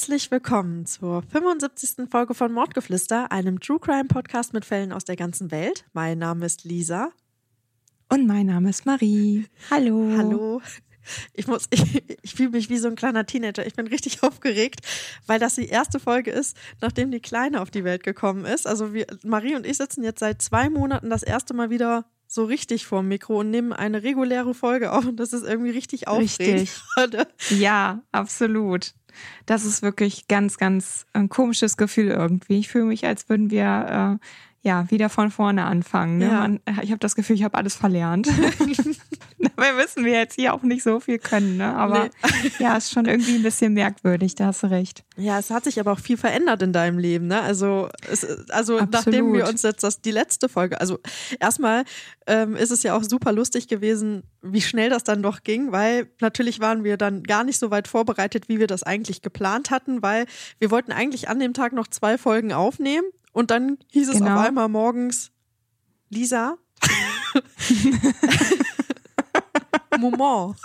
Herzlich willkommen zur 75. Folge von Mordgeflüster, einem True Crime Podcast mit Fällen aus der ganzen Welt. Mein Name ist Lisa. Und mein Name ist Marie. Hallo. Hallo. Ich muss, ich, ich fühle mich wie so ein kleiner Teenager. Ich bin richtig aufgeregt, weil das die erste Folge ist, nachdem die Kleine auf die Welt gekommen ist. Also wir, Marie und ich sitzen jetzt seit zwei Monaten das erste Mal wieder so richtig vorm Mikro und nehmen eine reguläre Folge auf und das ist irgendwie richtig aufregend. Richtig. Ja, absolut. Das ist wirklich ganz, ganz ein komisches Gefühl irgendwie. Ich fühle mich, als würden wir äh, ja wieder von vorne anfangen. Ne? Ja. Man, ich habe das Gefühl, ich habe alles verlernt. Dabei müssen wir jetzt hier auch nicht so viel können, ne? Aber nee. ja, ist schon irgendwie ein bisschen merkwürdig, da hast du recht. Ja, es hat sich aber auch viel verändert in deinem Leben, ne? Also, es, also nachdem wir uns jetzt das, die letzte Folge, also erstmal ähm, ist es ja auch super lustig gewesen, wie schnell das dann doch ging, weil natürlich waren wir dann gar nicht so weit vorbereitet, wie wir das eigentlich geplant hatten, weil wir wollten eigentlich an dem Tag noch zwei Folgen aufnehmen und dann hieß es genau. auf einmal morgens, Lisa, Moment.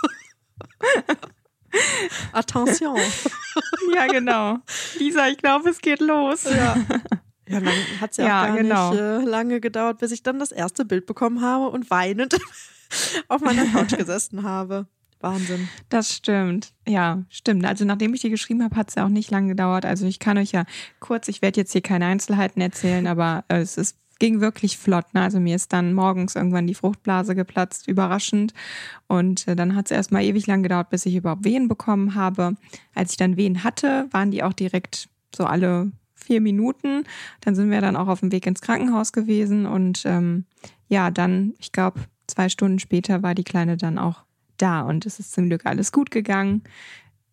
Attention. Ja, genau. Lisa, ich glaube, es geht los. Ja. Ja, dann hat es ja, ja, auch gar genau. nicht äh, lange gedauert, bis ich dann das erste Bild bekommen habe und weinend auf meiner Couch gesessen habe. Wahnsinn. Das stimmt. Ja, stimmt. Also nachdem ich die geschrieben habe, hat es ja auch nicht lange gedauert. Also ich kann euch ja kurz, ich werde jetzt hier keine Einzelheiten erzählen, aber äh, es ist ging wirklich flott. Ne? Also mir ist dann morgens irgendwann die Fruchtblase geplatzt, überraschend. Und äh, dann hat es erstmal ewig lang gedauert, bis ich überhaupt Wehen bekommen habe. Als ich dann Wehen hatte, waren die auch direkt so alle vier Minuten. Dann sind wir dann auch auf dem Weg ins Krankenhaus gewesen. Und ähm, ja, dann, ich glaube, zwei Stunden später war die Kleine dann auch da und es ist zum Glück alles gut gegangen.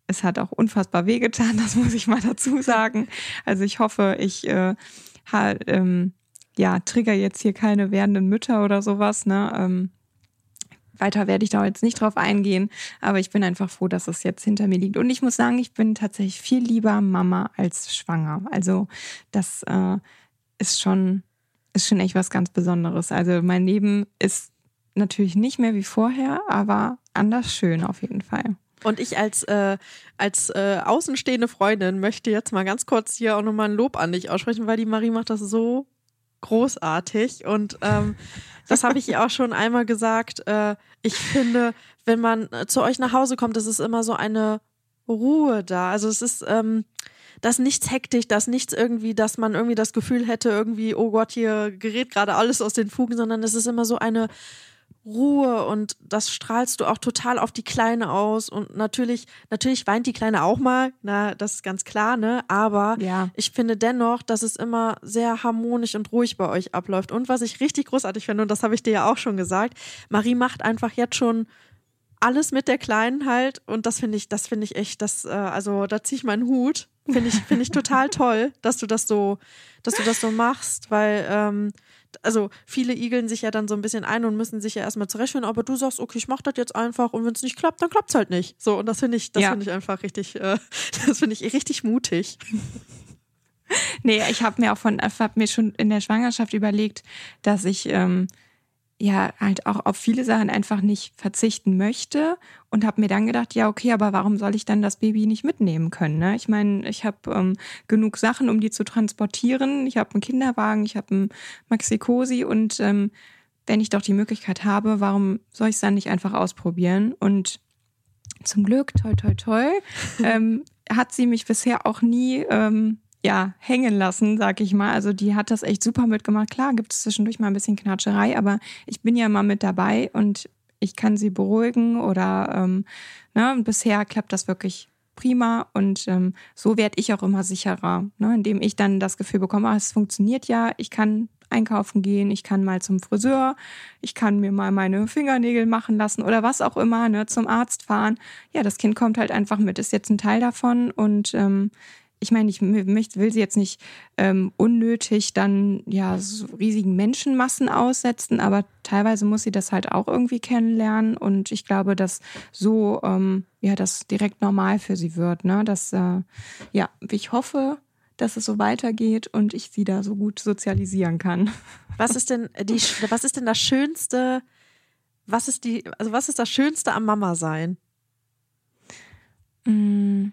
Es hat auch unfassbar wehgetan, das muss ich mal dazu sagen. Also ich hoffe, ich äh, ha, ähm, ja, trigger jetzt hier keine werdenden Mütter oder sowas. Ne? Ähm, weiter werde ich da jetzt nicht drauf eingehen, aber ich bin einfach froh, dass es jetzt hinter mir liegt. Und ich muss sagen, ich bin tatsächlich viel lieber Mama als schwanger. Also das äh, ist schon ist schon echt was ganz Besonderes. Also mein Leben ist natürlich nicht mehr wie vorher, aber anders schön auf jeden Fall. Und ich als, äh, als äh, außenstehende Freundin möchte jetzt mal ganz kurz hier auch nochmal ein Lob an dich aussprechen, weil die Marie macht das so großartig. Und ähm, das habe ich ihr auch schon einmal gesagt. Äh, ich finde, wenn man zu euch nach Hause kommt, ist es immer so eine Ruhe da. Also es ist, ähm, das nichts hektisch, das nichts irgendwie, dass man irgendwie das Gefühl hätte, irgendwie, oh Gott, hier gerät gerade alles aus den Fugen, sondern es ist immer so eine Ruhe und das strahlst du auch total auf die Kleine aus. Und natürlich, natürlich weint die Kleine auch mal, na, das ist ganz klar, ne, aber ja. ich finde dennoch, dass es immer sehr harmonisch und ruhig bei euch abläuft. Und was ich richtig großartig finde und das habe ich dir ja auch schon gesagt, Marie macht einfach jetzt schon alles mit der Kleinen halt. Und das finde ich, das finde ich echt, das, äh, also da ziehe ich meinen Hut, finde ich, finde ich total toll, dass du das so, dass du das so machst, weil ähm, also viele igeln sich ja dann so ein bisschen ein und müssen sich ja erstmal zurechtfinden, aber du sagst, okay, ich mach das jetzt einfach und wenn es nicht klappt, dann klappt es halt nicht. So, und das finde ich, das ja. finde ich einfach richtig, äh, das finde ich richtig mutig. Nee, ich habe mir auch von, hab mir schon in der Schwangerschaft überlegt, dass ich ähm, ja halt auch auf viele Sachen einfach nicht verzichten möchte und habe mir dann gedacht, ja okay, aber warum soll ich dann das Baby nicht mitnehmen können? Ne? Ich meine, ich habe ähm, genug Sachen, um die zu transportieren. Ich habe einen Kinderwagen, ich habe einen Maxi-Cosi und ähm, wenn ich doch die Möglichkeit habe, warum soll ich es dann nicht einfach ausprobieren? Und zum Glück, toi toi toi, ähm, hat sie mich bisher auch nie ähm, ja, hängen lassen, sag ich mal. Also die hat das echt super mitgemacht. Klar, gibt es zwischendurch mal ein bisschen Knatscherei, aber ich bin ja mal mit dabei und ich kann sie beruhigen oder ähm, ne, bisher klappt das wirklich prima und ähm, so werde ich auch immer sicherer, ne, indem ich dann das Gefühl bekomme, ah, es funktioniert ja, ich kann einkaufen gehen, ich kann mal zum Friseur, ich kann mir mal meine Fingernägel machen lassen oder was auch immer, ne, zum Arzt fahren. Ja, das Kind kommt halt einfach mit, ist jetzt ein Teil davon und ähm, ich meine, ich will sie jetzt nicht ähm, unnötig dann ja so riesigen Menschenmassen aussetzen, aber teilweise muss sie das halt auch irgendwie kennenlernen und ich glaube, dass so ähm, ja das direkt normal für sie wird. Ne? Dass äh, ja, ich hoffe, dass es so weitergeht und ich sie da so gut sozialisieren kann. Was ist denn die, was ist denn das Schönste? Was ist die, also was ist das Schönste am Mama sein? Mm.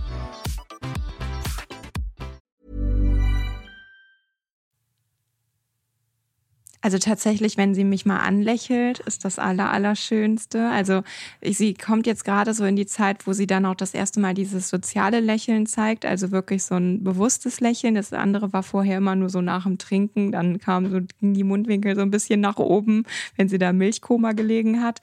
Also tatsächlich, wenn sie mich mal anlächelt, ist das aller, Allerschönste. Also sie kommt jetzt gerade so in die Zeit, wo sie dann auch das erste Mal dieses soziale Lächeln zeigt, also wirklich so ein bewusstes Lächeln. Das andere war vorher immer nur so nach dem Trinken, dann kam so die Mundwinkel so ein bisschen nach oben, wenn sie da Milchkoma gelegen hat.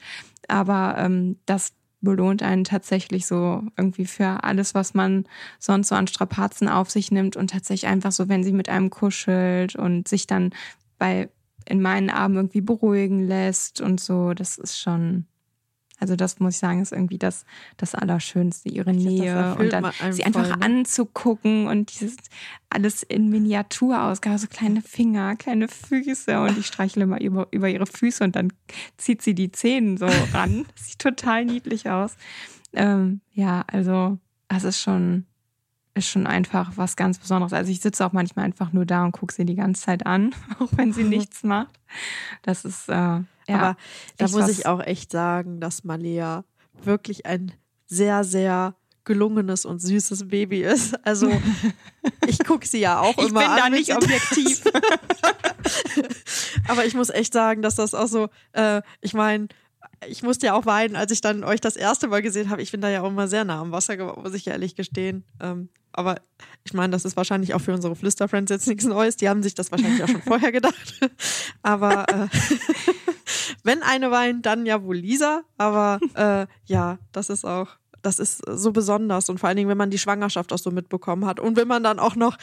Aber ähm, das belohnt einen tatsächlich so irgendwie für alles, was man sonst so an Strapazen auf sich nimmt und tatsächlich einfach so, wenn sie mit einem kuschelt und sich dann bei in meinen Armen irgendwie beruhigen lässt und so. Das ist schon, also das muss ich sagen, ist irgendwie das, das Allerschönste, ihre ich Nähe und dann sie einfach voll, ne? anzugucken und dieses alles in Miniaturausgabe, so kleine Finger, kleine Füße und ich streichle immer über, über ihre Füße und dann zieht sie die Zähne so ran. Sieht total niedlich aus. Ähm, ja, also das ist schon, ist schon einfach was ganz Besonderes. Also ich sitze auch manchmal einfach nur da und gucke sie die ganze Zeit an, auch wenn sie nichts macht. Das ist, äh, ja. Aber da muss ich auch echt sagen, dass Malia wirklich ein sehr, sehr gelungenes und süßes Baby ist. Also ich gucke sie ja auch ich immer an. Ich bin da nicht objektiv. Aber ich muss echt sagen, dass das auch so, äh, ich meine, ich musste ja auch weinen, als ich dann euch das erste Mal gesehen habe. Ich bin da ja auch immer sehr nah am Wasser, muss ich ehrlich gestehen. Ähm, aber ich meine, das ist wahrscheinlich auch für unsere Flüsterfriends jetzt nichts Neues. Die haben sich das wahrscheinlich auch schon vorher gedacht. Aber äh, wenn eine weint, dann ja wohl Lisa. Aber äh, ja, das ist auch das ist so besonders und vor allen Dingen, wenn man die Schwangerschaft auch so mitbekommen hat und wenn man dann auch noch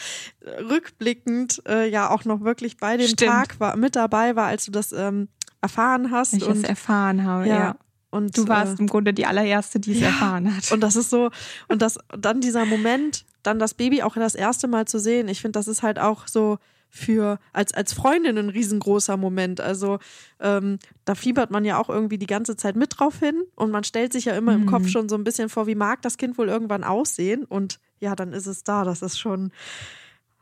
rückblickend äh, ja auch noch wirklich bei dem Stimmt. Tag war, mit dabei war, als du das ähm, erfahren hast. Ich und, es erfahren habe, ja. ja. Und du warst äh, im Grunde die allererste, die es ja, erfahren hat. Und das ist so, und das, dann dieser Moment, dann das Baby auch das erste Mal zu sehen, ich finde, das ist halt auch so für als, als Freundin ein riesengroßer Moment. Also ähm, da fiebert man ja auch irgendwie die ganze Zeit mit drauf hin und man stellt sich ja immer mhm. im Kopf mhm. schon so ein bisschen vor, wie mag das Kind wohl irgendwann aussehen? Und ja, dann ist es da. Das ist schon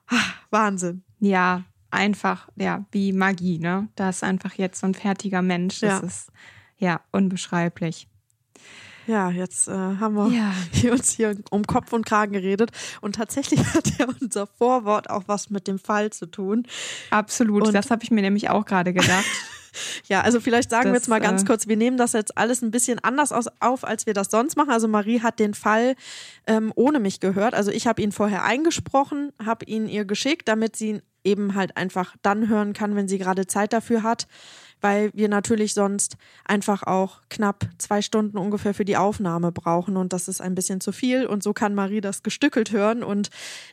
ach, Wahnsinn. Ja, einfach, ja, wie Magie, ne? Da ist einfach jetzt so ein fertiger Mensch. Das ja. ist ja unbeschreiblich. Ja, jetzt äh, haben wir ja. hier uns hier um Kopf und Kragen geredet. Und tatsächlich hat ja unser Vorwort auch was mit dem Fall zu tun. Absolut, und das habe ich mir nämlich auch gerade gedacht. ja, also vielleicht sagen das, wir jetzt mal ganz äh, kurz, wir nehmen das jetzt alles ein bisschen anders aus, auf, als wir das sonst machen. Also Marie hat den Fall ähm, ohne mich gehört. Also ich habe ihn vorher eingesprochen, habe ihn ihr geschickt, damit sie ihn eben halt einfach dann hören kann, wenn sie gerade Zeit dafür hat, weil wir natürlich sonst einfach auch knapp zwei Stunden ungefähr für die Aufnahme brauchen und das ist ein bisschen zu viel und so kann Marie das gestückelt hören und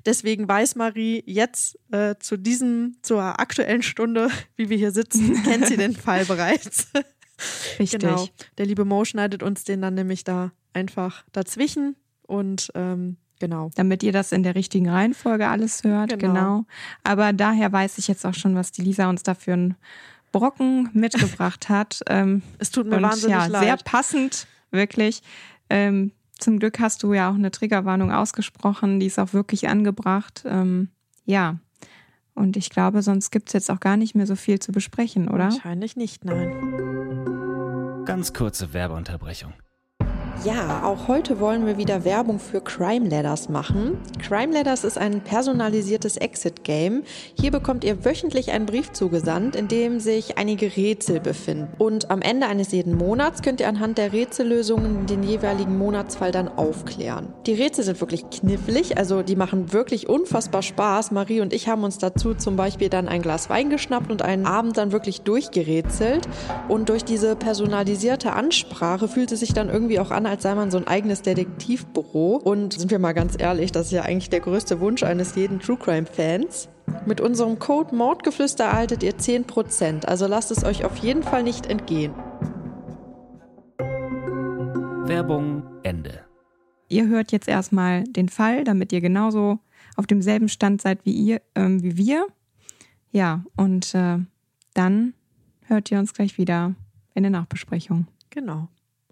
deswegen weiß Marie jetzt äh, zu diesem, zur aktuellen Stunde, wie wir hier sitzen, kennt sie den Fall bereits. Richtig. Genau. Der liebe Mo schneidet uns den dann nämlich da einfach dazwischen und ähm, Genau. Damit ihr das in der richtigen Reihenfolge alles hört. Genau. genau. Aber daher weiß ich jetzt auch schon, was die Lisa uns da für einen Brocken mitgebracht hat. Ähm, es tut mir und, wahnsinnig ja, leid. Sehr passend, wirklich. Ähm, zum Glück hast du ja auch eine Triggerwarnung ausgesprochen. Die ist auch wirklich angebracht. Ähm, ja. Und ich glaube, sonst gibt es jetzt auch gar nicht mehr so viel zu besprechen, oder? Wahrscheinlich nicht, nein. Ganz kurze Werbeunterbrechung. Ja, auch heute wollen wir wieder Werbung für Crime Ladders machen. Crime Ladders ist ein personalisiertes Exit-Game. Hier bekommt ihr wöchentlich einen Brief zugesandt, in dem sich einige Rätsel befinden. Und am Ende eines jeden Monats könnt ihr anhand der Rätsellösungen den jeweiligen Monatsfall dann aufklären. Die Rätsel sind wirklich knifflig, also die machen wirklich unfassbar Spaß. Marie und ich haben uns dazu zum Beispiel dann ein Glas Wein geschnappt und einen Abend dann wirklich durchgerätselt. Und durch diese personalisierte Ansprache fühlt es sich dann irgendwie auch an, als sei man so ein eigenes Detektivbüro. Und sind wir mal ganz ehrlich, das ist ja eigentlich der größte Wunsch eines jeden True Crime Fans. Mit unserem Code Mordgeflüster erhaltet ihr 10%, also lasst es euch auf jeden Fall nicht entgehen. Werbung Ende. Ihr hört jetzt erstmal den Fall, damit ihr genauso auf demselben Stand seid wie ihr, ähm, wie wir. Ja, und äh, dann hört ihr uns gleich wieder in der Nachbesprechung. Genau.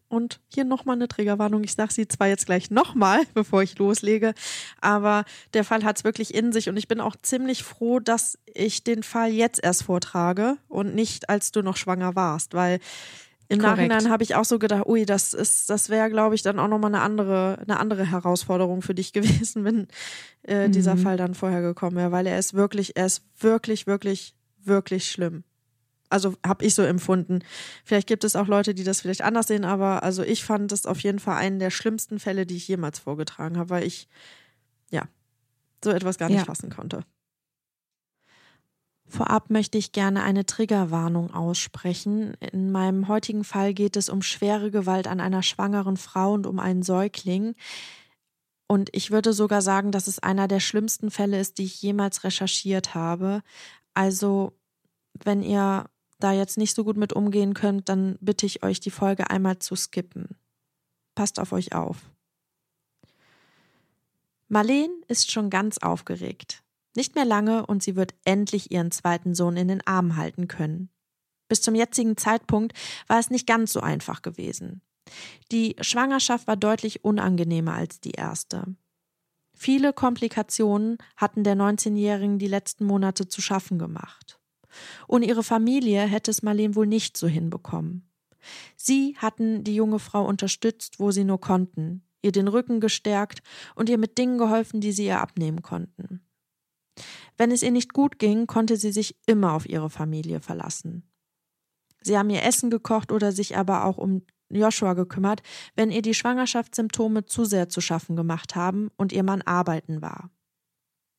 Und hier nochmal eine Triggerwarnung. Ich sage sie zwar jetzt gleich nochmal, bevor ich loslege, aber der Fall hat es wirklich in sich und ich bin auch ziemlich froh, dass ich den Fall jetzt erst vortrage und nicht, als du noch schwanger warst, weil im Korrekt. Nachhinein habe ich auch so gedacht, ui, das ist, das wäre, glaube ich, dann auch nochmal eine andere, eine andere Herausforderung für dich gewesen, wenn äh, dieser Mhm. Fall dann vorher gekommen wäre, weil er ist wirklich, er ist wirklich, wirklich, wirklich schlimm. Also habe ich so empfunden. Vielleicht gibt es auch Leute, die das vielleicht anders sehen, aber also ich fand das auf jeden Fall einen der schlimmsten Fälle, die ich jemals vorgetragen habe, weil ich ja so etwas gar nicht Ja. fassen konnte. Vorab möchte ich gerne eine Triggerwarnung aussprechen. In meinem heutigen Fall geht es um schwere Gewalt an einer schwangeren Frau und um einen Säugling. Und ich würde sogar sagen, dass es einer der schlimmsten Fälle ist, die ich jemals recherchiert habe. Also, wenn ihr da jetzt nicht so gut mit umgehen könnt, dann bitte ich euch, die Folge einmal zu skippen. Passt auf euch auf. Marleen ist schon ganz aufgeregt. Nicht mehr lange und sie wird endlich ihren zweiten Sohn in den Arm halten können. Bis zum jetzigen Zeitpunkt war es nicht ganz so einfach gewesen. Die Schwangerschaft war deutlich unangenehmer als die erste. Viele Komplikationen hatten der 19-Jährigen die letzten Monate zu schaffen gemacht. Ohne ihre Familie hätte es Marleen wohl nicht so hinbekommen. Sie hatten die junge Frau unterstützt, wo sie nur konnten, ihr den Rücken gestärkt und ihr mit Dingen geholfen, die sie ihr abnehmen konnten. Wenn es ihr nicht gut ging, konnte sie sich immer auf ihre Familie verlassen. Sie haben ihr Essen gekocht oder sich aber auch um Joshua gekümmert, wenn ihr die Schwangerschaftssymptome zu sehr zu schaffen gemacht haben und ihr Mann arbeiten war.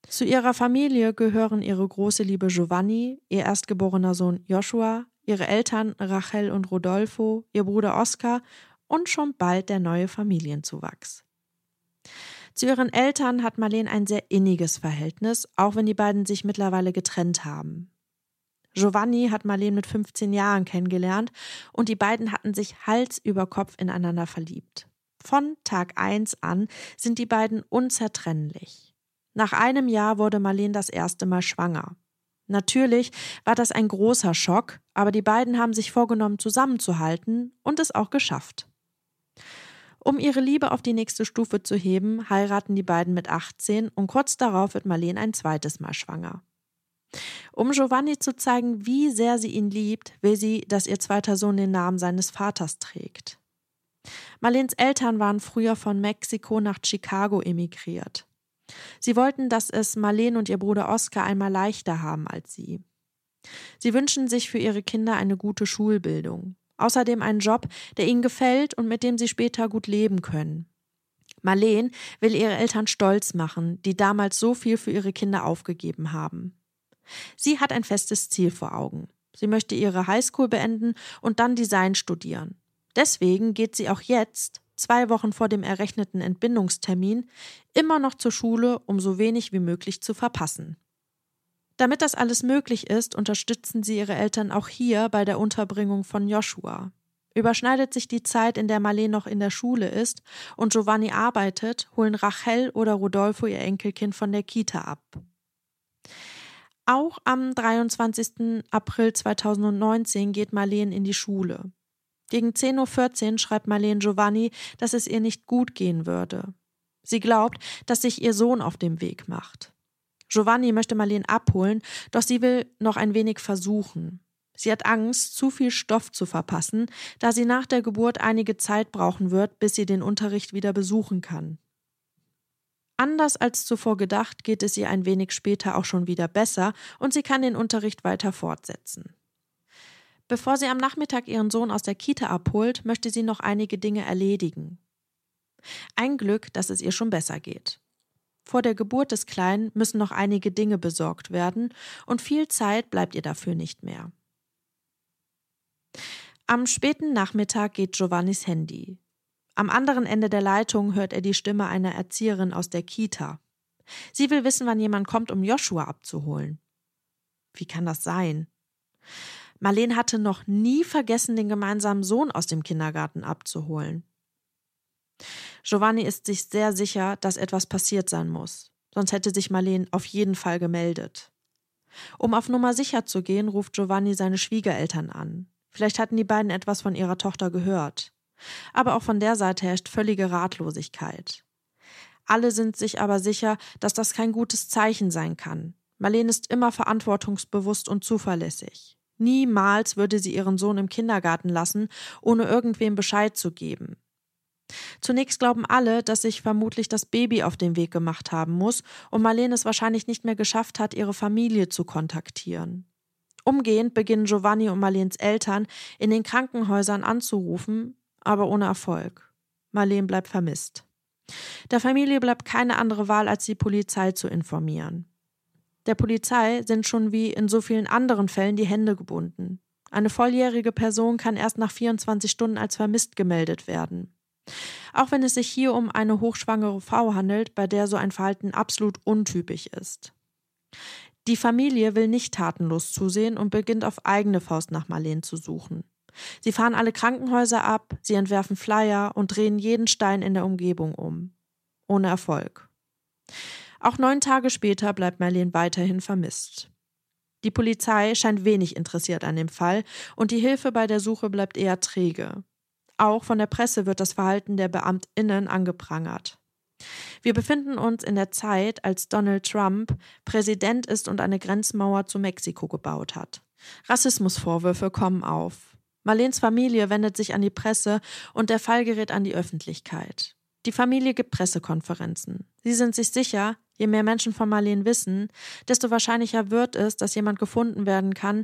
Zu ihrer Familie gehören ihre große Liebe Giovanni, ihr erstgeborener Sohn Joshua, ihre Eltern Rachel und Rodolfo, ihr Bruder Oskar und schon bald der neue Familienzuwachs. Zu ihren Eltern hat Marleen ein sehr inniges Verhältnis, auch wenn die beiden sich mittlerweile getrennt haben. Giovanni hat Marleen mit 15 Jahren kennengelernt und die beiden hatten sich Hals über Kopf ineinander verliebt. Von Tag 1 an sind die beiden unzertrennlich. Nach einem Jahr wurde Marleen das erste Mal schwanger. Natürlich war das ein großer Schock, aber die beiden haben sich vorgenommen, zusammenzuhalten und es auch geschafft. Um ihre Liebe auf die nächste Stufe zu heben, heiraten die beiden mit 18 und kurz darauf wird Marleen ein zweites Mal schwanger. Um Giovanni zu zeigen, wie sehr sie ihn liebt, will sie, dass ihr zweiter Sohn den Namen seines Vaters trägt. Marleens Eltern waren früher von Mexiko nach Chicago emigriert. Sie wollten, dass es Marleen und ihr Bruder Oskar einmal leichter haben als sie. Sie wünschen sich für ihre Kinder eine gute Schulbildung, außerdem einen Job, der ihnen gefällt und mit dem sie später gut leben können. Marleen will ihre Eltern stolz machen, die damals so viel für ihre Kinder aufgegeben haben. Sie hat ein festes Ziel vor Augen. Sie möchte ihre Highschool beenden und dann Design studieren. Deswegen geht sie auch jetzt, zwei Wochen vor dem errechneten Entbindungstermin, immer noch zur Schule, um so wenig wie möglich zu verpassen. Damit das alles möglich ist, unterstützen sie ihre Eltern auch hier bei der Unterbringung von Joshua. Überschneidet sich die Zeit, in der Marleen noch in der Schule ist und Giovanni arbeitet, holen Rachel oder Rodolfo ihr Enkelkind von der Kita ab. Auch am 23. April 2019 geht Marleen in die Schule. Gegen 10.14 Uhr schreibt Marleen Giovanni, dass es ihr nicht gut gehen würde. Sie glaubt, dass sich ihr Sohn auf dem Weg macht. Giovanni möchte Marleen abholen, doch sie will noch ein wenig versuchen. Sie hat Angst, zu viel Stoff zu verpassen, da sie nach der Geburt einige Zeit brauchen wird, bis sie den Unterricht wieder besuchen kann. Anders als zuvor gedacht, geht es ihr ein wenig später auch schon wieder besser und sie kann den Unterricht weiter fortsetzen. Bevor sie am Nachmittag ihren Sohn aus der Kita abholt, möchte sie noch einige Dinge erledigen. Ein Glück, dass es ihr schon besser geht. Vor der Geburt des Kleinen müssen noch einige Dinge besorgt werden und viel Zeit bleibt ihr dafür nicht mehr. Am späten Nachmittag geht Giovannis Handy. Am anderen Ende der Leitung hört er die Stimme einer Erzieherin aus der Kita. Sie will wissen, wann jemand kommt, um Joshua abzuholen. Wie kann das sein? Marleen hatte noch nie vergessen, den gemeinsamen Sohn aus dem Kindergarten abzuholen. Giovanni ist sich sehr sicher, dass etwas passiert sein muss. sonst hätte sich Marleen auf jeden Fall gemeldet. Um auf Nummer sicher zu gehen, ruft Giovanni seine Schwiegereltern an. Vielleicht hatten die beiden etwas von ihrer Tochter gehört. Aber auch von der Seite herrscht völlige Ratlosigkeit. Alle sind sich aber sicher, dass das kein gutes Zeichen sein kann. Marleen ist immer verantwortungsbewusst und zuverlässig. Niemals würde sie ihren Sohn im Kindergarten lassen, ohne irgendwem Bescheid zu geben. Zunächst glauben alle, dass sich vermutlich das Baby auf den Weg gemacht haben muss und Marlene es wahrscheinlich nicht mehr geschafft hat, ihre Familie zu kontaktieren. Umgehend beginnen Giovanni und Marlens Eltern in den Krankenhäusern anzurufen, aber ohne Erfolg. Marlene bleibt vermisst. Der Familie bleibt keine andere Wahl, als die Polizei zu informieren. Der Polizei sind schon wie in so vielen anderen Fällen die Hände gebunden. Eine volljährige Person kann erst nach 24 Stunden als vermisst gemeldet werden. Auch wenn es sich hier um eine hochschwangere Frau handelt, bei der so ein Verhalten absolut untypisch ist. Die Familie will nicht tatenlos zusehen und beginnt auf eigene Faust nach Marleen zu suchen. Sie fahren alle Krankenhäuser ab, sie entwerfen Flyer und drehen jeden Stein in der Umgebung um. Ohne Erfolg. Auch neun Tage später bleibt Marleen weiterhin vermisst. Die Polizei scheint wenig interessiert an dem Fall und die Hilfe bei der Suche bleibt eher träge. Auch von der Presse wird das Verhalten der Beamtinnen angeprangert. Wir befinden uns in der Zeit, als Donald Trump Präsident ist und eine Grenzmauer zu Mexiko gebaut hat. Rassismusvorwürfe kommen auf. Marlens Familie wendet sich an die Presse und der Fall gerät an die Öffentlichkeit. Die Familie gibt Pressekonferenzen. Sie sind sich sicher, je mehr Menschen von Marleen wissen, desto wahrscheinlicher wird es, dass jemand gefunden werden kann,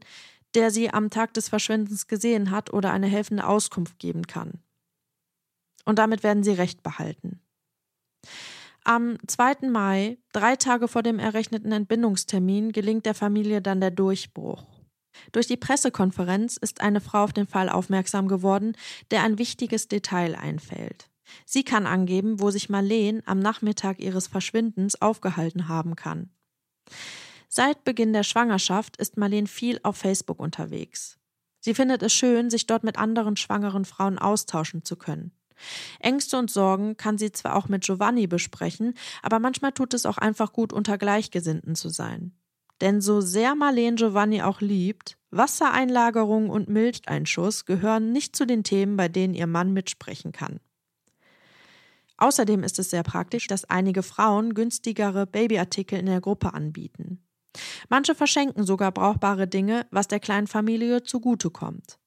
der sie am Tag des Verschwindens gesehen hat oder eine helfende Auskunft geben kann. Und damit werden sie Recht behalten. Am 2. Mai, drei Tage vor dem errechneten Entbindungstermin, gelingt der Familie dann der Durchbruch. Durch die Pressekonferenz ist eine Frau auf den Fall aufmerksam geworden, der ein wichtiges Detail einfällt. Sie kann angeben, wo sich Marleen am Nachmittag ihres Verschwindens aufgehalten haben kann. Seit Beginn der Schwangerschaft ist Marleen viel auf Facebook unterwegs. Sie findet es schön, sich dort mit anderen schwangeren Frauen austauschen zu können. Ängste und Sorgen kann sie zwar auch mit Giovanni besprechen, aber manchmal tut es auch einfach gut, unter Gleichgesinnten zu sein. Denn so sehr Marleen Giovanni auch liebt, Wassereinlagerung und Milcheinschuss gehören nicht zu den Themen, bei denen ihr Mann mitsprechen kann. Außerdem ist es sehr praktisch, dass einige Frauen günstigere Babyartikel in der Gruppe anbieten. Manche verschenken sogar brauchbare Dinge, was der kleinen Familie zugutekommt.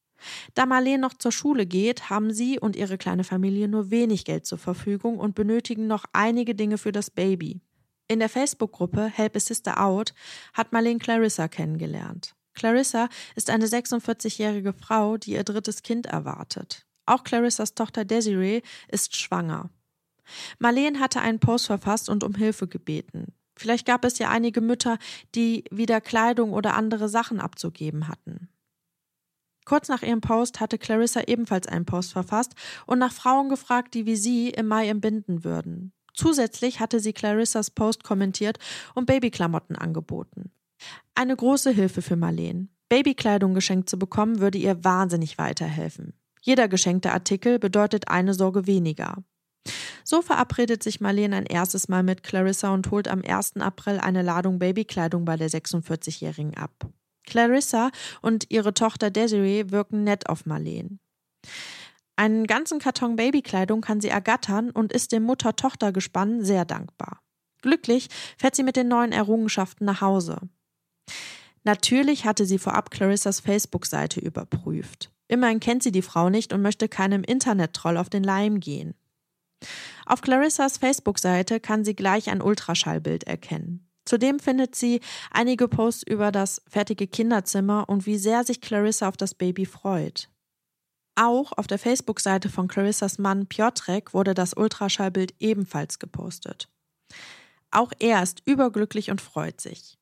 Da Marleen noch zur Schule geht, haben sie und ihre kleine Familie nur wenig Geld zur Verfügung und benötigen noch einige Dinge für das Baby. In der Facebook-Gruppe Help a Sister Out hat Marleen Clarissa kennengelernt. Clarissa ist eine 46-jährige Frau, die ihr drittes Kind erwartet. Auch Clarissas Tochter Desiree ist schwanger. Marleen hatte einen Post verfasst und um Hilfe gebeten. Vielleicht gab es ja einige Mütter, die wieder Kleidung oder andere Sachen abzugeben hatten. Kurz nach ihrem Post hatte Clarissa ebenfalls einen Post verfasst und nach Frauen gefragt, die wie sie im Mai entbinden würden. Zusätzlich hatte sie Clarissas Post kommentiert und Babyklamotten angeboten. Eine große Hilfe für Marleen. Babykleidung geschenkt zu bekommen, würde ihr wahnsinnig weiterhelfen. Jeder geschenkte Artikel bedeutet eine Sorge weniger. So verabredet sich Marlene ein erstes Mal mit Clarissa und holt am 1. April eine Ladung Babykleidung bei der 46-Jährigen ab. Clarissa und ihre Tochter Desiree wirken nett auf Marlene. Einen ganzen Karton Babykleidung kann sie ergattern und ist dem Mutter-Tochter-Gespann sehr dankbar. Glücklich fährt sie mit den neuen Errungenschaften nach Hause. Natürlich hatte sie vorab Clarissas Facebook-Seite überprüft. Immerhin kennt sie die Frau nicht und möchte keinem Internet-Troll auf den Leim gehen. Auf Clarissas Facebook-Seite kann sie gleich ein Ultraschallbild erkennen. Zudem findet sie einige Posts über das fertige Kinderzimmer und wie sehr sich Clarissa auf das Baby freut. Auch auf der Facebook-Seite von Clarissas Mann Piotrek wurde das Ultraschallbild ebenfalls gepostet. Auch er ist überglücklich und freut sich.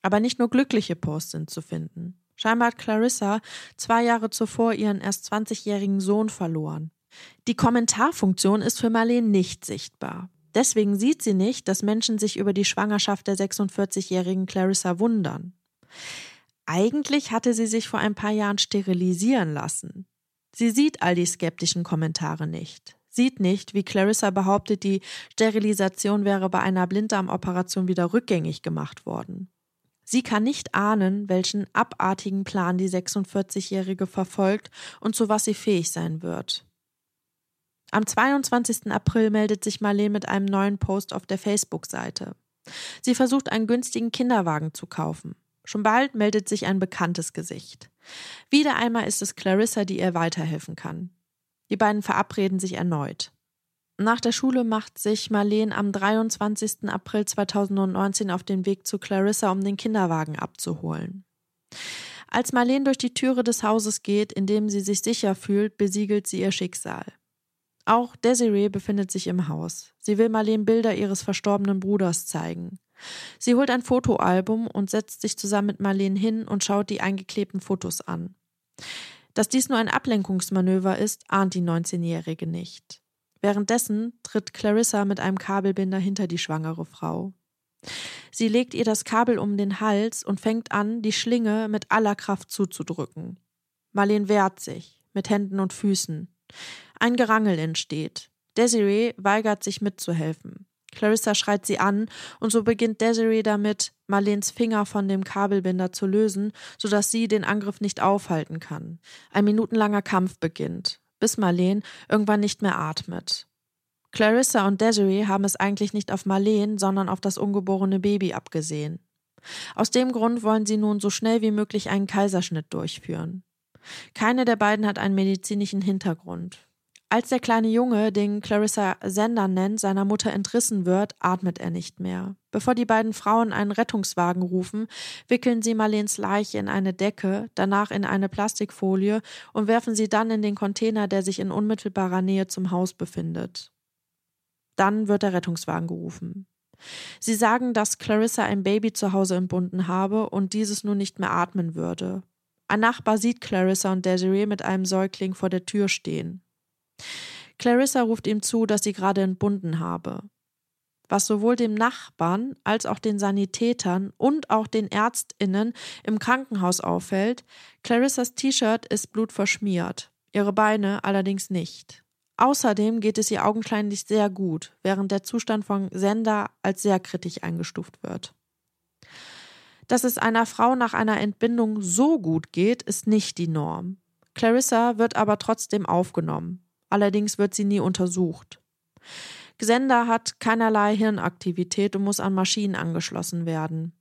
Aber nicht nur glückliche Posts sind zu finden. Scheinbar hat Clarissa zwei Jahre zuvor ihren erst 20-jährigen Sohn verloren. Die Kommentarfunktion ist für Marlene nicht sichtbar. Deswegen sieht sie nicht, dass Menschen sich über die Schwangerschaft der 46-jährigen Clarissa wundern. Eigentlich hatte sie sich vor ein paar Jahren sterilisieren lassen. Sie sieht all die skeptischen Kommentare nicht. sieht nicht, wie Clarissa behauptet, die Sterilisation wäre bei einer Blinddarmoperation wieder rückgängig gemacht worden. Sie kann nicht ahnen, welchen abartigen Plan die 46-Jährige verfolgt und zu was sie fähig sein wird. Am 22. April meldet sich Marlene mit einem neuen Post auf der Facebook-Seite. Sie versucht, einen günstigen Kinderwagen zu kaufen. Schon bald meldet sich ein bekanntes Gesicht. Wieder einmal ist es Clarissa, die ihr weiterhelfen kann. Die beiden verabreden sich erneut. Nach der Schule macht sich Marlene am 23. April 2019 auf den Weg zu Clarissa, um den Kinderwagen abzuholen. Als Marlene durch die Türe des Hauses geht, in dem sie sich sicher fühlt, besiegelt sie ihr Schicksal. Auch Desiree befindet sich im Haus. Sie will Marlene Bilder ihres verstorbenen Bruders zeigen. Sie holt ein Fotoalbum und setzt sich zusammen mit Marlene hin und schaut die eingeklebten Fotos an. Dass dies nur ein Ablenkungsmanöver ist, ahnt die 19-Jährige nicht. Währenddessen tritt Clarissa mit einem Kabelbinder hinter die schwangere Frau. Sie legt ihr das Kabel um den Hals und fängt an, die Schlinge mit aller Kraft zuzudrücken. Marlene wehrt sich, mit Händen und Füßen. Ein Gerangel entsteht. Desiree weigert sich mitzuhelfen. Clarissa schreit sie an und so beginnt Desiree damit, Marleens Finger von dem Kabelbinder zu lösen, sodass sie den Angriff nicht aufhalten kann. Ein minutenlanger Kampf beginnt bis Marlene irgendwann nicht mehr atmet. Clarissa und Desiree haben es eigentlich nicht auf Marlene, sondern auf das ungeborene Baby abgesehen. Aus dem Grund wollen sie nun so schnell wie möglich einen Kaiserschnitt durchführen. Keine der beiden hat einen medizinischen Hintergrund. Als der kleine Junge, den Clarissa Sender nennt, seiner Mutter entrissen wird, atmet er nicht mehr. Bevor die beiden Frauen einen Rettungswagen rufen, wickeln sie Marlens Leiche in eine Decke, danach in eine Plastikfolie und werfen sie dann in den Container, der sich in unmittelbarer Nähe zum Haus befindet. Dann wird der Rettungswagen gerufen. Sie sagen, dass Clarissa ein Baby zu Hause entbunden habe und dieses nun nicht mehr atmen würde. Ein Nachbar sieht Clarissa und Desiree mit einem Säugling vor der Tür stehen. Clarissa ruft ihm zu, dass sie gerade entbunden habe. Was sowohl dem Nachbarn als auch den Sanitätern und auch den Ärztinnen im Krankenhaus auffällt, Clarissas T-Shirt ist blutverschmiert, ihre Beine allerdings nicht. Außerdem geht es ihr augenscheinlich sehr gut, während der Zustand von Sender als sehr kritisch eingestuft wird. Dass es einer Frau nach einer Entbindung so gut geht, ist nicht die Norm. Clarissa wird aber trotzdem aufgenommen. Allerdings wird sie nie untersucht. Xander hat keinerlei Hirnaktivität und muss an Maschinen angeschlossen werden.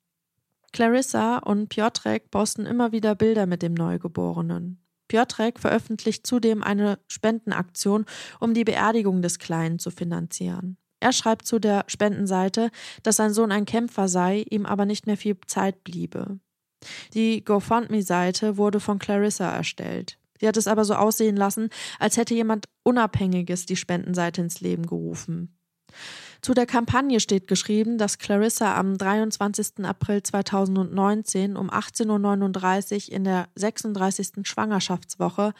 Clarissa und Piotrek posten immer wieder Bilder mit dem Neugeborenen. Piotrek veröffentlicht zudem eine Spendenaktion, um die Beerdigung des Kleinen zu finanzieren. Er schreibt zu der Spendenseite, dass sein Sohn ein Kämpfer sei, ihm aber nicht mehr viel Zeit bliebe. Die GoFundMe-Seite wurde von Clarissa erstellt. Sie hat es aber so aussehen lassen, als hätte jemand Unabhängiges die Spendenseite ins Leben gerufen. Zu der Kampagne steht geschrieben, dass Clarissa am 23. April 2019 um 18.39 Uhr in der 36. Schwangerschaftswoche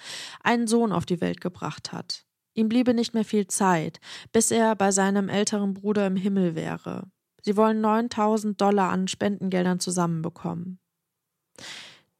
einen Sohn auf die Welt gebracht hat. Ihm bliebe nicht mehr viel Zeit, bis er bei seinem älteren Bruder im Himmel wäre. Sie wollen 9000 Dollar an Spendengeldern zusammenbekommen.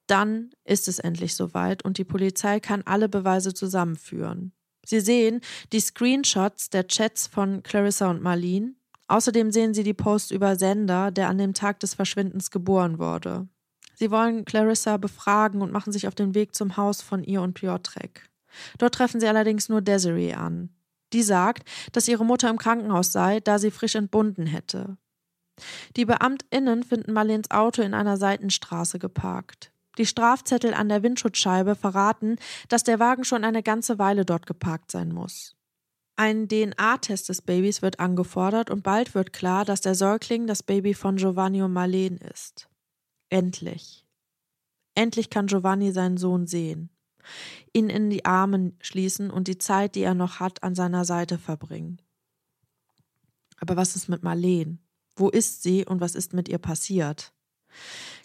Dann ist es endlich soweit und die Polizei kann alle Beweise zusammenführen. Sie sehen die Screenshots der Chats von Clarissa und Marlene. Außerdem sehen sie die Posts über Sender, der an dem Tag des Verschwindens geboren wurde. Sie wollen Clarissa befragen und machen sich auf den Weg zum Haus von ihr und Piotrek. Dort treffen sie allerdings nur Desiree an. Die sagt, dass ihre Mutter im Krankenhaus sei, da sie frisch entbunden hätte. Die BeamtInnen finden Marlens Auto in einer Seitenstraße geparkt. Die Strafzettel an der Windschutzscheibe verraten, dass der Wagen schon eine ganze Weile dort geparkt sein muss. Ein DNA-Test des Babys wird angefordert und bald wird klar, dass der Säugling das Baby von Giovanni und Marlene ist. Endlich. Endlich kann Giovanni seinen Sohn sehen, ihn in die Arme schließen und die Zeit, die er noch hat, an seiner Seite verbringen. Aber was ist mit Marlene? Wo ist sie und was ist mit ihr passiert?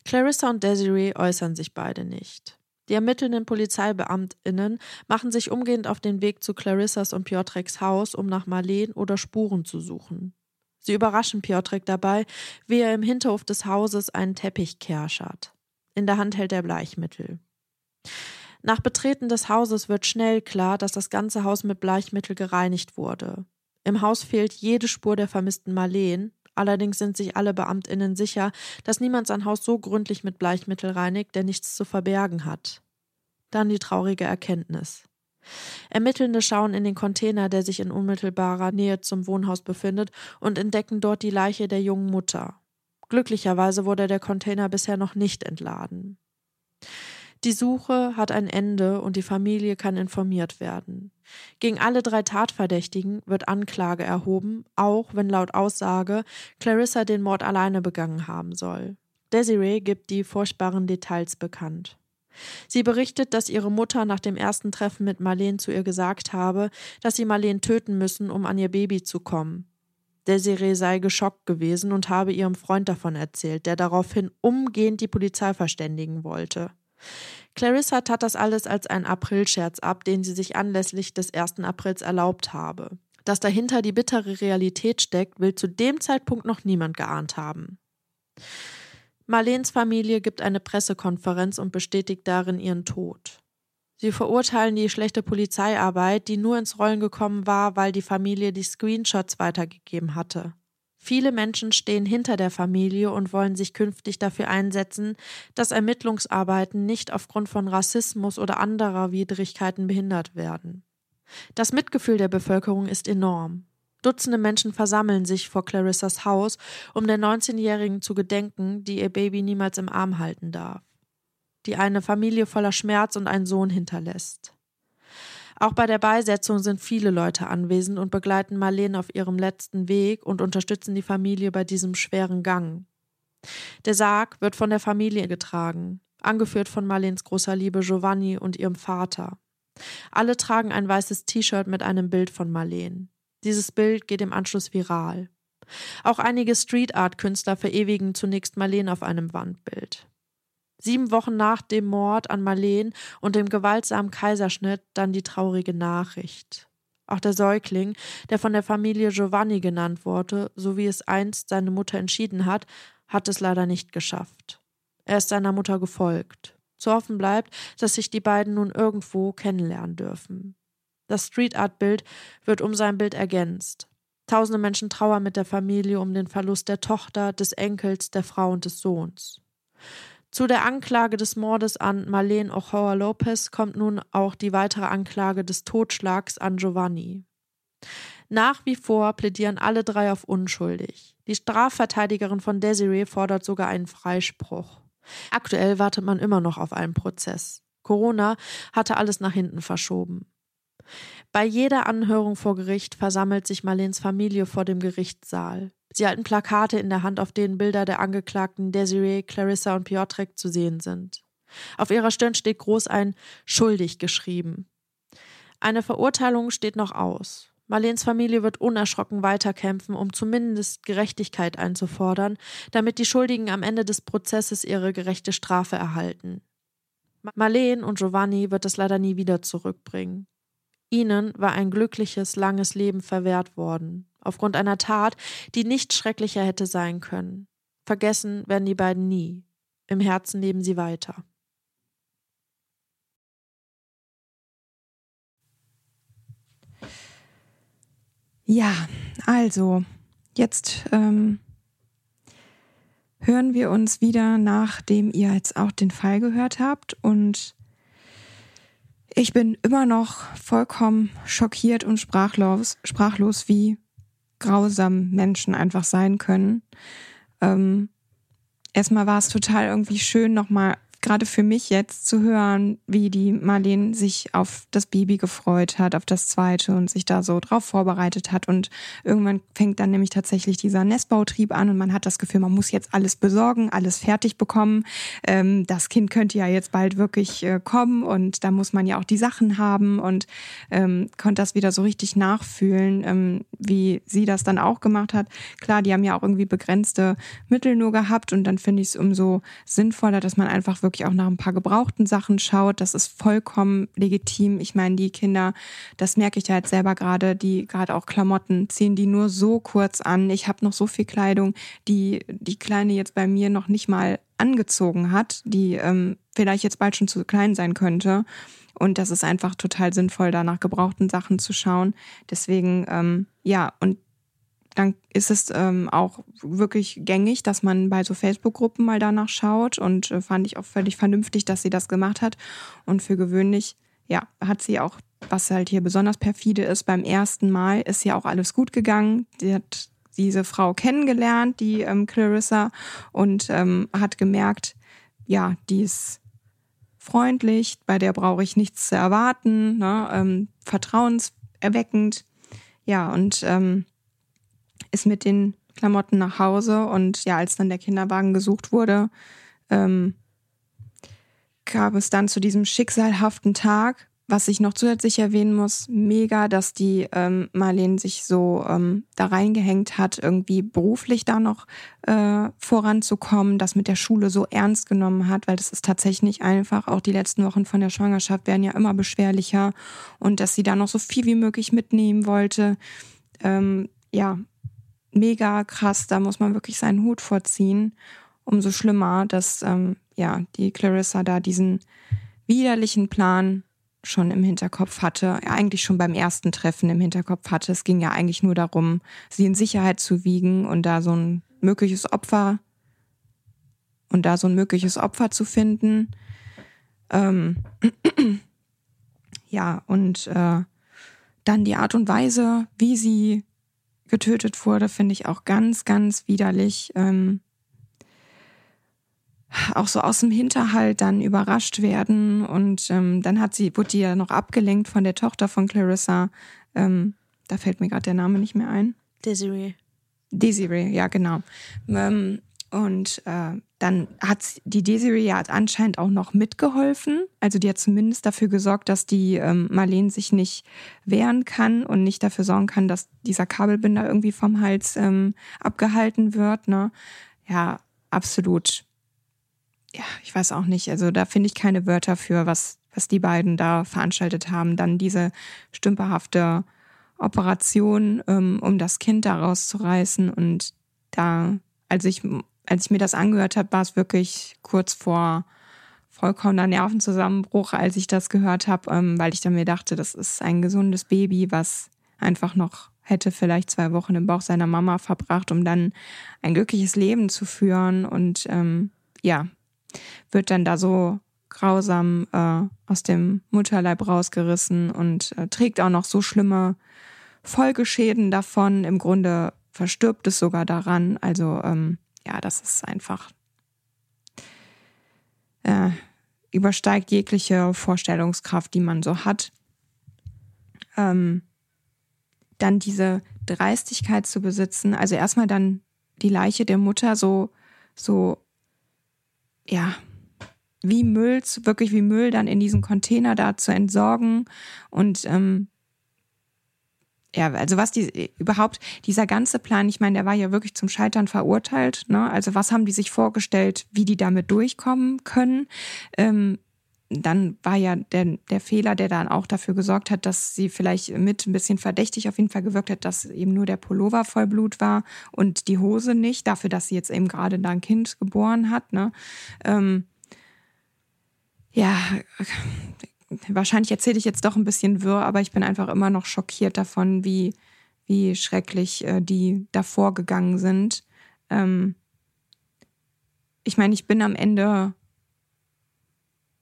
Clarissa und Desiree äußern sich beide nicht. Die ermittelnden PolizeibeamtInnen machen sich umgehend auf den Weg zu Clarissas und Piotreks Haus, um nach Marleen oder Spuren zu suchen. Sie überraschen Piotrek dabei, wie er im Hinterhof des Hauses einen Teppich kerschert. In der Hand hält er Bleichmittel. Nach Betreten des Hauses wird schnell klar, dass das ganze Haus mit Bleichmittel gereinigt wurde. Im Haus fehlt jede Spur der vermissten Marleen, allerdings sind sich alle Beamtinnen sicher, dass niemand sein Haus so gründlich mit Bleichmittel reinigt, der nichts zu verbergen hat. Dann die traurige Erkenntnis. Ermittelnde schauen in den Container, der sich in unmittelbarer Nähe zum Wohnhaus befindet, und entdecken dort die Leiche der jungen Mutter. Glücklicherweise wurde der Container bisher noch nicht entladen. Die Suche hat ein Ende und die Familie kann informiert werden. Gegen alle drei Tatverdächtigen wird Anklage erhoben, auch wenn laut Aussage Clarissa den Mord alleine begangen haben soll. Desiree gibt die furchtbaren Details bekannt. Sie berichtet, dass ihre Mutter nach dem ersten Treffen mit Marlene zu ihr gesagt habe, dass sie Marlene töten müssen, um an ihr Baby zu kommen. Desiree sei geschockt gewesen und habe ihrem Freund davon erzählt, der daraufhin umgehend die Polizei verständigen wollte. Clarissa tat das alles als einen Aprilscherz ab, den sie sich anlässlich des 1. Aprils erlaubt habe. Dass dahinter die bittere Realität steckt, will zu dem Zeitpunkt noch niemand geahnt haben. Marleens Familie gibt eine Pressekonferenz und bestätigt darin ihren Tod. Sie verurteilen die schlechte Polizeiarbeit, die nur ins Rollen gekommen war, weil die Familie die Screenshots weitergegeben hatte. Viele Menschen stehen hinter der Familie und wollen sich künftig dafür einsetzen, dass Ermittlungsarbeiten nicht aufgrund von Rassismus oder anderer Widrigkeiten behindert werden. Das Mitgefühl der Bevölkerung ist enorm. Dutzende Menschen versammeln sich vor Clarissas Haus, um der 19-Jährigen zu gedenken, die ihr Baby niemals im Arm halten darf. Die eine Familie voller Schmerz und einen Sohn hinterlässt. Auch bei der Beisetzung sind viele Leute anwesend und begleiten Marlene auf ihrem letzten Weg und unterstützen die Familie bei diesem schweren Gang. Der Sarg wird von der Familie getragen, angeführt von Marlens großer Liebe Giovanni und ihrem Vater. Alle tragen ein weißes T-Shirt mit einem Bild von Marlene. Dieses Bild geht im Anschluss viral. Auch einige Street Art Künstler verewigen zunächst Marleen auf einem Wandbild. Sieben Wochen nach dem Mord an Marleen und dem gewaltsamen Kaiserschnitt dann die traurige Nachricht. Auch der Säugling, der von der Familie Giovanni genannt wurde, so wie es einst seine Mutter entschieden hat, hat es leider nicht geschafft. Er ist seiner Mutter gefolgt. Zu hoffen bleibt, dass sich die beiden nun irgendwo kennenlernen dürfen. Das Street Art Bild wird um sein Bild ergänzt. Tausende Menschen trauern mit der Familie um den Verlust der Tochter, des Enkels, der Frau und des Sohns. Zu der Anklage des Mordes an Marlene Ochoa Lopez kommt nun auch die weitere Anklage des Totschlags an Giovanni. Nach wie vor plädieren alle drei auf unschuldig. Die Strafverteidigerin von Desiree fordert sogar einen Freispruch. Aktuell wartet man immer noch auf einen Prozess. Corona hatte alles nach hinten verschoben. Bei jeder Anhörung vor Gericht versammelt sich Marlens Familie vor dem Gerichtssaal. Sie halten Plakate in der Hand, auf denen Bilder der Angeklagten Desiree, Clarissa und Piotrek zu sehen sind. Auf ihrer Stirn steht groß ein schuldig geschrieben. Eine Verurteilung steht noch aus. Marlens Familie wird unerschrocken weiterkämpfen, um zumindest Gerechtigkeit einzufordern, damit die Schuldigen am Ende des Prozesses ihre gerechte Strafe erhalten. Marleen und Giovanni wird es leider nie wieder zurückbringen. Ihnen war ein glückliches, langes Leben verwehrt worden, aufgrund einer Tat, die nicht schrecklicher hätte sein können. Vergessen werden die beiden nie. Im Herzen leben sie weiter. Ja, also, jetzt ähm, hören wir uns wieder, nachdem ihr jetzt auch den Fall gehört habt und ich bin immer noch vollkommen schockiert und sprachlos, sprachlos wie grausam Menschen einfach sein können. Ähm, erstmal war es total irgendwie schön, nochmal gerade für mich jetzt zu hören, wie die Marlene sich auf das Baby gefreut hat, auf das zweite und sich da so drauf vorbereitet hat. Und irgendwann fängt dann nämlich tatsächlich dieser Nestbautrieb an und man hat das Gefühl, man muss jetzt alles besorgen, alles fertig bekommen. Ähm, das Kind könnte ja jetzt bald wirklich äh, kommen und da muss man ja auch die Sachen haben und ähm, konnte das wieder so richtig nachfühlen, ähm, wie sie das dann auch gemacht hat. Klar, die haben ja auch irgendwie begrenzte Mittel nur gehabt und dann finde ich es umso sinnvoller, dass man einfach wirklich wirklich auch nach ein paar gebrauchten Sachen schaut. Das ist vollkommen legitim. Ich meine, die Kinder, das merke ich ja jetzt selber gerade, die gerade auch Klamotten ziehen die nur so kurz an. Ich habe noch so viel Kleidung, die die Kleine jetzt bei mir noch nicht mal angezogen hat, die ähm, vielleicht jetzt bald schon zu klein sein könnte. Und das ist einfach total sinnvoll, da nach gebrauchten Sachen zu schauen. Deswegen, ähm, ja, und dann ist es ähm, auch wirklich gängig, dass man bei so Facebook-Gruppen mal danach schaut und äh, fand ich auch völlig vernünftig, dass sie das gemacht hat. Und für gewöhnlich, ja, hat sie auch, was halt hier besonders perfide ist, beim ersten Mal ist ja auch alles gut gegangen. Sie hat diese Frau kennengelernt, die ähm, Clarissa, und ähm, hat gemerkt, ja, die ist freundlich, bei der brauche ich nichts zu erwarten, ne, ähm, vertrauenserweckend. Ja, und ähm, ist mit den Klamotten nach Hause und ja, als dann der Kinderwagen gesucht wurde, ähm, kam es dann zu diesem schicksalhaften Tag, was ich noch zusätzlich erwähnen muss, mega, dass die ähm, Marlene sich so ähm, da reingehängt hat, irgendwie beruflich da noch äh, voranzukommen, das mit der Schule so ernst genommen hat, weil das ist tatsächlich einfach, auch die letzten Wochen von der Schwangerschaft werden ja immer beschwerlicher und dass sie da noch so viel wie möglich mitnehmen wollte. Ähm, ja, mega krass, da muss man wirklich seinen Hut vorziehen. Umso schlimmer, dass ähm, ja die Clarissa da diesen widerlichen Plan schon im Hinterkopf hatte, eigentlich schon beim ersten Treffen im Hinterkopf hatte. Es ging ja eigentlich nur darum, sie in Sicherheit zu wiegen und da so ein mögliches Opfer und da so ein mögliches Opfer zu finden. Ähm, ja, und äh, dann die Art und Weise, wie sie getötet wurde, finde ich auch ganz, ganz widerlich. Ähm, auch so aus dem Hinterhalt dann überrascht werden. Und ähm, dann hat sie, wurde die ja noch abgelenkt von der Tochter von Clarissa. Ähm, da fällt mir gerade der Name nicht mehr ein. Desiree. Desiree, ja, genau. Ähm, und äh, dann hat die Desiree ja anscheinend auch noch mitgeholfen. Also die hat zumindest dafür gesorgt, dass die ähm, Marlene sich nicht wehren kann und nicht dafür sorgen kann, dass dieser Kabelbinder irgendwie vom Hals ähm, abgehalten wird. Ne? Ja, absolut ja, ich weiß auch nicht. Also da finde ich keine Wörter für, was, was die beiden da veranstaltet haben. Dann diese stümperhafte Operation, ähm, um das Kind da rauszureißen. Und da, als ich, als ich mir das angehört habe, war es wirklich kurz vor vollkommener Nervenzusammenbruch, als ich das gehört habe, ähm, weil ich dann mir dachte, das ist ein gesundes Baby, was einfach noch hätte vielleicht zwei Wochen im Bauch seiner Mama verbracht, um dann ein glückliches Leben zu führen. Und ähm, ja, wird dann da so grausam äh, aus dem Mutterleib rausgerissen und äh, trägt auch noch so schlimme Folgeschäden davon. Im Grunde verstirbt es sogar daran. Also ähm, ja, das ist einfach äh, übersteigt jegliche Vorstellungskraft, die man so hat. Ähm, dann diese Dreistigkeit zu besitzen, also erstmal dann die Leiche der Mutter so so ja, wie Müll, wirklich wie Müll dann in diesen Container da zu entsorgen und ähm, ja, also was die überhaupt, dieser ganze Plan, ich meine, der war ja wirklich zum Scheitern verurteilt, ne? Also was haben die sich vorgestellt, wie die damit durchkommen können? Ähm, dann war ja der, der Fehler, der dann auch dafür gesorgt hat, dass sie vielleicht mit ein bisschen verdächtig auf jeden Fall gewirkt hat, dass eben nur der Pullover voll Blut war und die Hose nicht, dafür, dass sie jetzt eben gerade da ein Kind geboren hat. Ne? Ähm, ja, wahrscheinlich erzähle ich jetzt doch ein bisschen wirr, aber ich bin einfach immer noch schockiert davon, wie, wie schrecklich äh, die davor gegangen sind. Ähm, ich meine, ich bin am Ende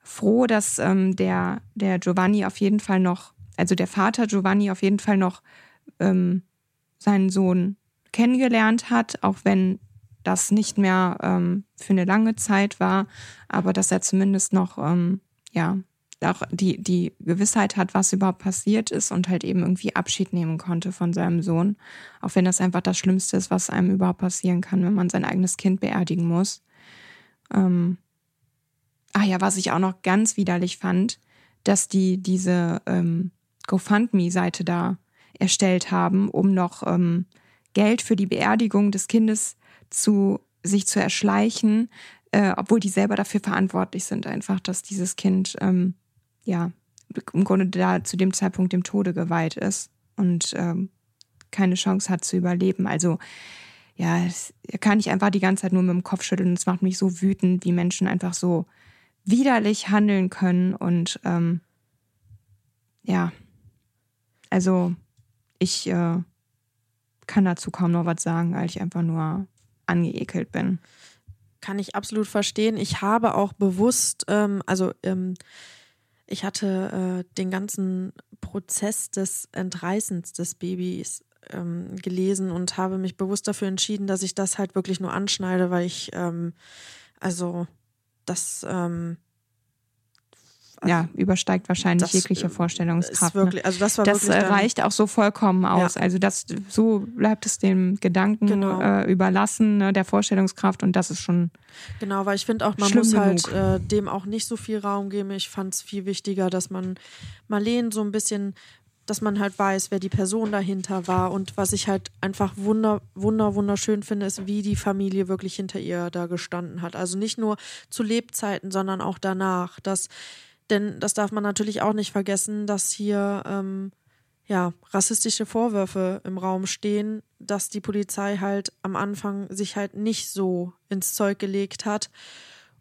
froh, dass ähm, der, der Giovanni auf jeden Fall noch, also der Vater Giovanni auf jeden Fall noch ähm, seinen Sohn kennengelernt hat, auch wenn das nicht mehr ähm, für eine lange Zeit war, aber dass er zumindest noch, ähm, ja, auch die, die Gewissheit hat, was überhaupt passiert ist und halt eben irgendwie Abschied nehmen konnte von seinem Sohn. Auch wenn das einfach das Schlimmste ist, was einem überhaupt passieren kann, wenn man sein eigenes Kind beerdigen muss. Ähm, Ah ja, was ich auch noch ganz widerlich fand, dass die diese ähm, GoFundMe-Seite da erstellt haben, um noch ähm, Geld für die Beerdigung des Kindes zu sich zu erschleichen, äh, obwohl die selber dafür verantwortlich sind, einfach, dass dieses Kind ähm, ja im Grunde da zu dem Zeitpunkt dem Tode geweiht ist und ähm, keine Chance hat zu überleben. Also ja, kann ich einfach die ganze Zeit nur mit dem Kopf schütteln. Es macht mich so wütend, wie Menschen einfach so widerlich handeln können und ähm, ja, also ich äh, kann dazu kaum noch was sagen, weil ich einfach nur angeekelt bin. Kann ich absolut verstehen. Ich habe auch bewusst, ähm, also ähm, ich hatte äh, den ganzen Prozess des Entreißens des Babys ähm, gelesen und habe mich bewusst dafür entschieden, dass ich das halt wirklich nur anschneide, weil ich, ähm, also das, ähm, ja, übersteigt wahrscheinlich jegliche Vorstellungskraft. Ne? Wirklich, also das war das äh, reicht auch so vollkommen aus. Ja. Also das so bleibt es dem Gedanken genau. äh, überlassen, ne, der Vorstellungskraft und das ist schon. Genau, weil ich finde auch, man muss halt äh, dem auch nicht so viel Raum geben. Ich fand es viel wichtiger, dass man Marleen so ein bisschen dass man halt weiß, wer die Person dahinter war. Und was ich halt einfach wunder, wunder, wunderschön finde, ist, wie die Familie wirklich hinter ihr da gestanden hat. Also nicht nur zu Lebzeiten, sondern auch danach. Dass denn das darf man natürlich auch nicht vergessen, dass hier ähm, ja rassistische Vorwürfe im Raum stehen, dass die Polizei halt am Anfang sich halt nicht so ins Zeug gelegt hat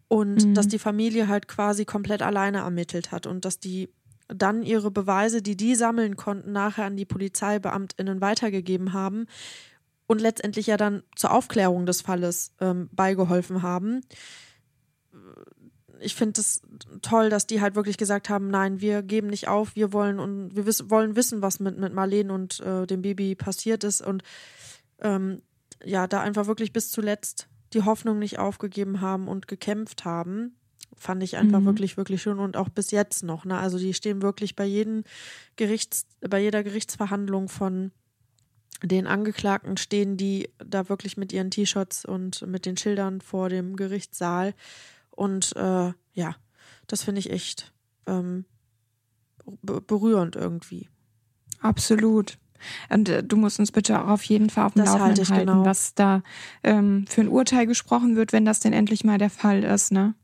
und mhm. dass die Familie halt quasi komplett alleine ermittelt hat und dass die dann ihre Beweise, die die sammeln konnten, nachher an die Polizeibeamtinnen weitergegeben haben und letztendlich ja dann zur Aufklärung des Falles ähm, beigeholfen haben ich finde es toll, dass die halt wirklich gesagt haben, nein, wir geben nicht auf, wir wollen und wir wiss, wollen wissen, was mit, mit Marlene und äh, dem Baby passiert ist und ähm, ja, da einfach wirklich bis zuletzt die Hoffnung nicht aufgegeben haben und gekämpft haben. Fand ich einfach mhm. wirklich, wirklich schön und auch bis jetzt noch. Ne? Also die stehen wirklich bei jedem Gerichts, bei jeder Gerichtsverhandlung von den Angeklagten stehen die da wirklich mit ihren T-Shirts und mit den Schildern vor dem Gerichtssaal und äh, ja, das finde ich echt ähm, berührend irgendwie. Absolut. Und äh, du musst uns bitte auch auf jeden Fall auf dem das Laufenden halt halten, genau. was da ähm, für ein Urteil gesprochen wird, wenn das denn endlich mal der Fall ist, ne?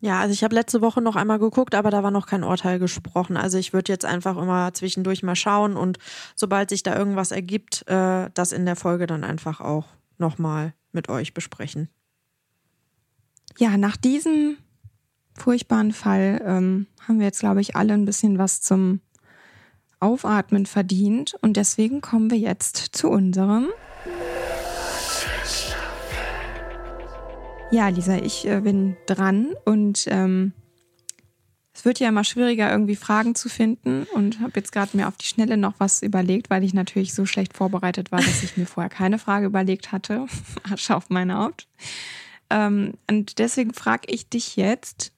Ja, also ich habe letzte Woche noch einmal geguckt, aber da war noch kein Urteil gesprochen. Also ich würde jetzt einfach immer zwischendurch mal schauen und sobald sich da irgendwas ergibt, äh, das in der Folge dann einfach auch nochmal mit euch besprechen ja, nach diesem furchtbaren Fall ähm, haben wir jetzt, glaube ich, alle ein bisschen was zum Aufatmen verdient. Und deswegen kommen wir jetzt zu unserem. Ja, Lisa, ich äh, bin dran und ähm, es wird ja immer schwieriger, irgendwie Fragen zu finden und habe jetzt gerade mir auf die Schnelle noch was überlegt, weil ich natürlich so schlecht vorbereitet war, dass ich mir vorher keine Frage überlegt hatte. Asche auf meine Haut. Ähm, und deswegen frage ich dich jetzt,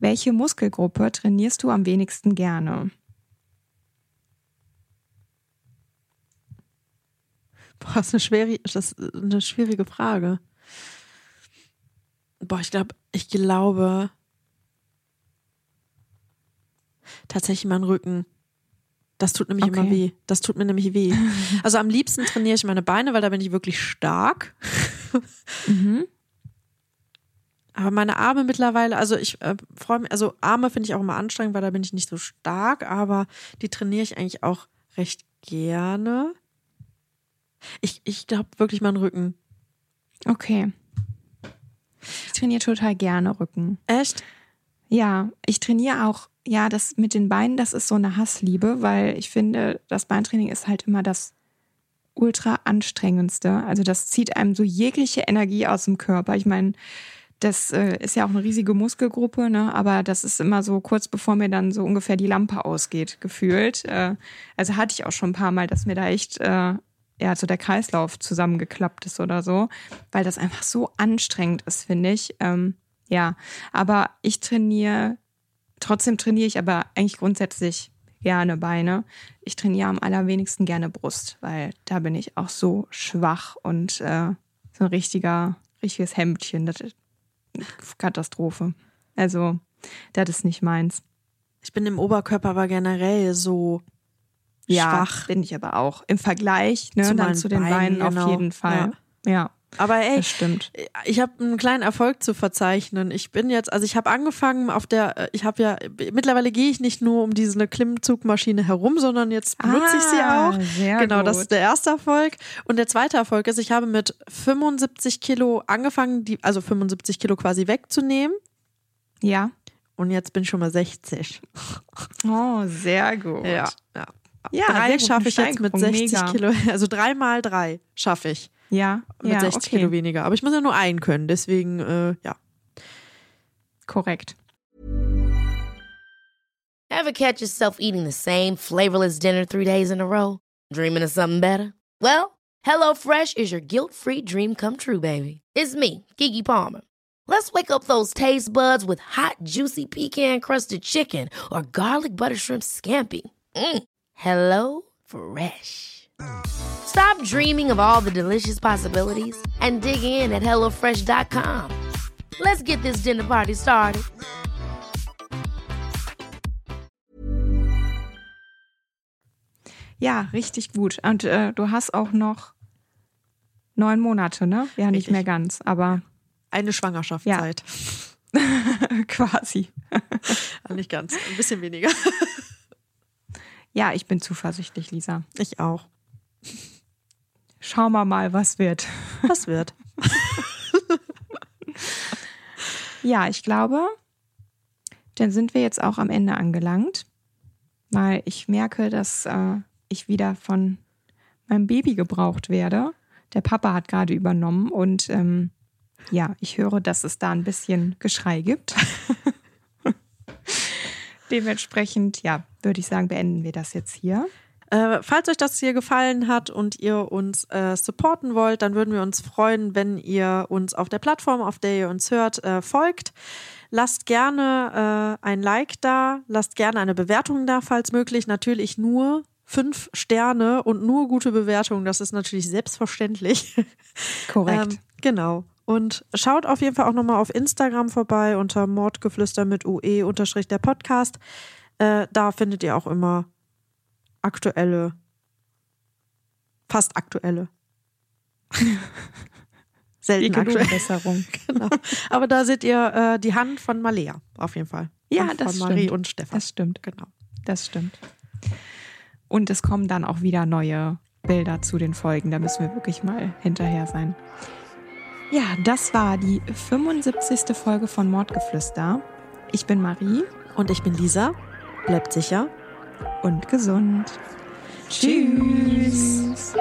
welche Muskelgruppe trainierst du am wenigsten gerne? Boah, das ist eine, schwere, das ist eine schwierige Frage. Boah, ich glaube, ich glaube tatsächlich mein Rücken. Das tut nämlich okay. immer weh. Das tut mir nämlich weh. Also am liebsten trainiere ich meine Beine, weil da bin ich wirklich stark. Mhm. Aber meine Arme mittlerweile, also ich äh, freue mich, also Arme finde ich auch immer anstrengend, weil da bin ich nicht so stark, aber die trainiere ich eigentlich auch recht gerne. Ich, ich glaube wirklich meinen Rücken. Okay. Ich trainiere total gerne Rücken. Echt? Ja, ich trainiere auch, ja, das mit den Beinen, das ist so eine Hassliebe, weil ich finde, das Beintraining ist halt immer das ultra anstrengendste. Also das zieht einem so jegliche Energie aus dem Körper. Ich meine, das äh, ist ja auch eine riesige Muskelgruppe, ne? aber das ist immer so kurz bevor mir dann so ungefähr die Lampe ausgeht, gefühlt. Äh, also hatte ich auch schon ein paar Mal, dass mir da echt äh, ja, so der Kreislauf zusammengeklappt ist oder so, weil das einfach so anstrengend ist, finde ich. Ähm, ja, aber ich trainiere, trotzdem trainiere ich aber eigentlich grundsätzlich gerne Beine. Ich trainiere am allerwenigsten gerne Brust, weil da bin ich auch so schwach und äh, so ein richtiger, richtiges Hemdchen. Das Katastrophe. Also, das ist nicht meins. Ich bin im Oberkörper aber generell so ja, schwach. bin ich aber auch. Im Vergleich ne, zu, dann zu den Beinen, Beinen genau. auf jeden Fall. Ja. ja. Aber ey, ich habe einen kleinen Erfolg zu verzeichnen. Ich bin jetzt, also ich habe angefangen auf der, ich habe ja, mittlerweile gehe ich nicht nur um diese Klimmzugmaschine herum, sondern jetzt benutze ah, ich sie ah, auch. Sehr genau, gut. das ist der erste Erfolg. Und der zweite Erfolg ist, ich habe mit 75 Kilo angefangen, die, also 75 Kilo quasi wegzunehmen. Ja. und jetzt bin ich schon mal 60. Oh, sehr gut. Ja, ja. Ja, drei schaffe ich jetzt mit Steigerung, 60 mega. Kilo. Also drei mal drei schaffe ich Ja, mit ja, 60 okay. Kilo weniger. Aber ich muss ja nur einen können, deswegen, äh, ja. Korrekt. Ever catch yourself eating the same flavorless dinner three days in a row? Dreaming of something better? Well, HelloFresh is your guilt free dream come true, baby. It's me, Gigi Palmer. Let's wake up those taste buds with hot, juicy pecan crusted chicken or garlic butter shrimp scampi. Mm. Hello Fresh. Stop dreaming of all the delicious possibilities and dig in at HelloFresh.com. Let's get this dinner party started. Ja, richtig gut. Und äh, du hast auch noch neun Monate, ne? Ja, nicht Richtig. mehr ganz, aber Eine Schwangerschaftszeit. quasi. Ja. Nicht ganz, ein bisschen weniger. Ja, ich bin zuversichtlich, Lisa. Ich auch. Schauen wir mal, was wird. Was wird? Ja, ich glaube, dann sind wir jetzt auch am Ende angelangt, weil ich merke, dass äh, ich wieder von meinem Baby gebraucht werde. Der Papa hat gerade übernommen und ähm, ja, ich höre, dass es da ein bisschen Geschrei gibt. Dementsprechend, ja, würde ich sagen, beenden wir das jetzt hier. Äh, falls euch das hier gefallen hat und ihr uns äh, supporten wollt, dann würden wir uns freuen, wenn ihr uns auf der Plattform, auf der ihr uns hört, äh, folgt. Lasst gerne äh, ein Like da, lasst gerne eine Bewertung da, falls möglich. Natürlich nur fünf Sterne und nur gute Bewertungen. Das ist natürlich selbstverständlich. Korrekt. Ähm, genau. Und schaut auf jeden Fall auch nochmal auf Instagram vorbei unter Mordgeflüster mit UE unterstrich der Podcast. Äh, da findet ihr auch immer aktuelle, fast aktuelle. Selten Die aktuell. Besserung. Genau. Aber da seht ihr äh, die Hand von Malea auf jeden Fall. Ja, und das von Marie stimmt. und Stefan. Das stimmt. Genau. Das stimmt. Und es kommen dann auch wieder neue Bilder zu den Folgen. Da müssen wir wirklich mal hinterher sein. Ja, das war die 75. Folge von Mordgeflüster. Ich bin Marie Und ich bin Lisa. Bleibt sicher. Und gesund. Tschüss.